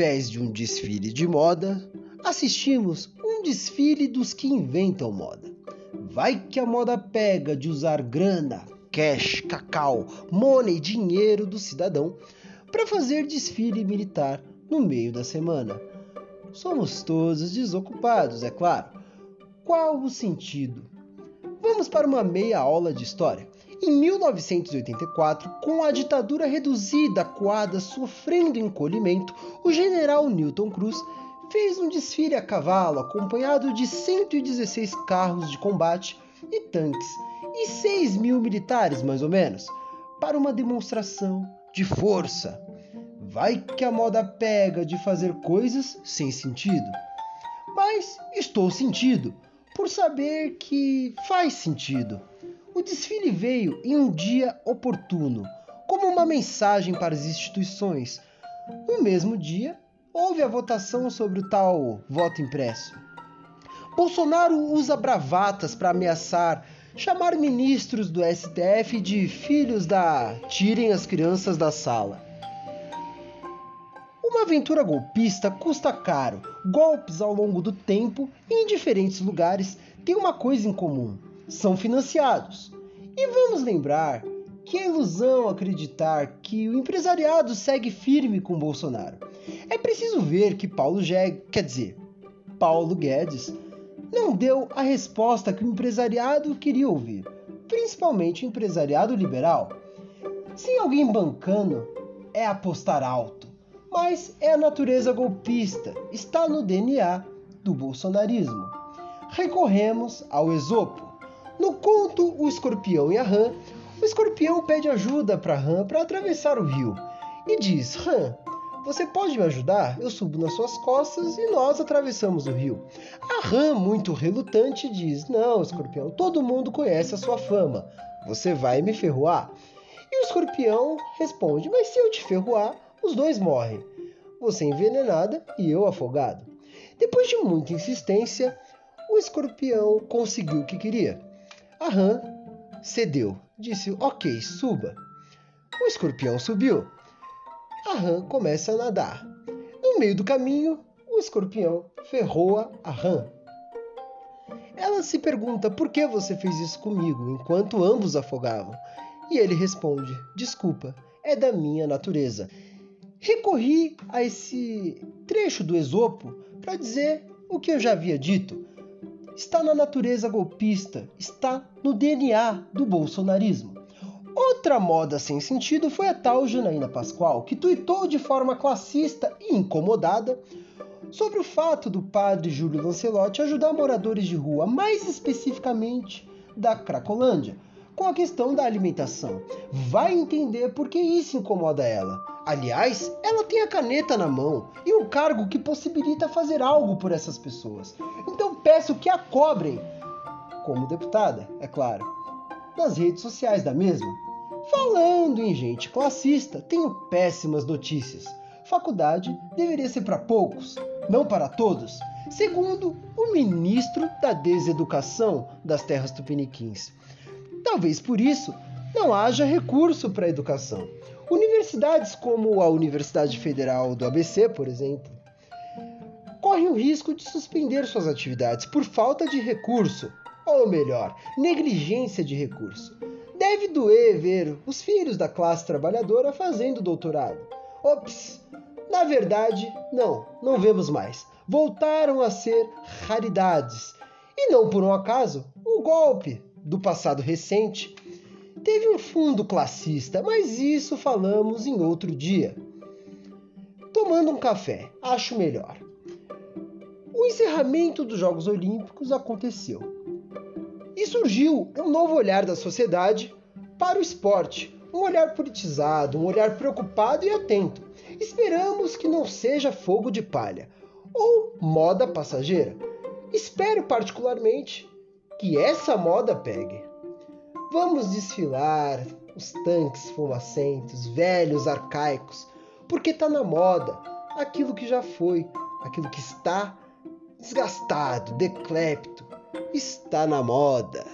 invés de um desfile de moda, assistimos um desfile dos que inventam moda. Vai que a moda pega de usar grana, cash, cacau, money, dinheiro do cidadão para fazer desfile militar no meio da semana. Somos todos desocupados, é claro. Qual o sentido? Vamos para uma meia aula de história. Em 1984, com a ditadura reduzida, coada, sofrendo encolhimento, o general Newton Cruz fez um desfile a cavalo acompanhado de 116 carros de combate e tanques e 6 mil militares, mais ou menos, para uma demonstração de força. Vai que a moda pega de fazer coisas sem sentido. Mas estou sentido por saber que faz sentido. O desfile veio em um dia oportuno, como uma mensagem para as instituições. No mesmo dia, houve a votação sobre o tal voto impresso. Bolsonaro usa bravatas para ameaçar chamar ministros do STF de filhos da tirem as crianças da sala. Uma aventura golpista custa caro. Golpes ao longo do tempo e em diferentes lugares têm uma coisa em comum: são financiados. E vamos lembrar que é ilusão acreditar que o empresariado segue firme com Bolsonaro. É preciso ver que Paulo Jeg, quer dizer, Paulo Guedes, não deu a resposta que o empresariado queria ouvir, principalmente o empresariado liberal. Sem alguém bancando, é apostar alto, mas é a natureza golpista, está no DNA do bolsonarismo. Recorremos ao Esopo. No conto O Escorpião e a Rã, o escorpião pede ajuda para Rã para atravessar o rio e diz: Rã, você pode me ajudar? Eu subo nas suas costas e nós atravessamos o rio. A rã, muito relutante, diz: Não, escorpião, todo mundo conhece a sua fama. Você vai me ferroar? E o escorpião responde: Mas se eu te ferroar, os dois morrem. Você envenenada e eu afogado. Depois de muita insistência, o escorpião conseguiu o que queria. A rã cedeu, disse: Ok, suba. O escorpião subiu a rã começa a nadar. No meio do caminho, o escorpião ferroa a rã. Ela se pergunta por que você fez isso comigo enquanto ambos afogavam. E ele responde: Desculpa, é da minha natureza. Recorri a esse trecho do Esopo para dizer o que eu já havia dito. Está na natureza golpista, está no DNA do bolsonarismo. Outra moda sem sentido foi a tal Janaína Pascoal, que tuitou de forma classista e incomodada sobre o fato do padre Júlio Lancelotti ajudar moradores de rua, mais especificamente da Cracolândia, com a questão da alimentação. Vai entender por que isso incomoda ela. Aliás, ela tem a caneta na mão e um cargo que possibilita fazer algo por essas pessoas. Então peço que a cobrem, como deputada, é claro nas redes sociais da mesma. Falando em gente classista, tenho péssimas notícias. Faculdade deveria ser para poucos, não para todos, segundo o ministro da Deseducação das Terras Tupiniquins. Talvez por isso não haja recurso para a educação. Universidades como a Universidade Federal do ABC, por exemplo, correm o risco de suspender suas atividades por falta de recurso ou melhor, negligência de recurso. Deve doer ver os filhos da classe trabalhadora fazendo doutorado. Ops! Na verdade, não, não vemos mais. Voltaram a ser raridades. E não por um acaso, o golpe do passado recente teve um fundo classista, mas isso falamos em outro dia. Tomando um café, acho melhor. O encerramento dos Jogos Olímpicos aconteceu e surgiu um novo olhar da sociedade para o esporte, um olhar politizado, um olhar preocupado e atento. Esperamos que não seja fogo de palha ou moda passageira. Espero particularmente que essa moda pegue. Vamos desfilar os tanques fumacentos, velhos, arcaicos, porque está na moda aquilo que já foi, aquilo que está desgastado, decrépito, está na moda.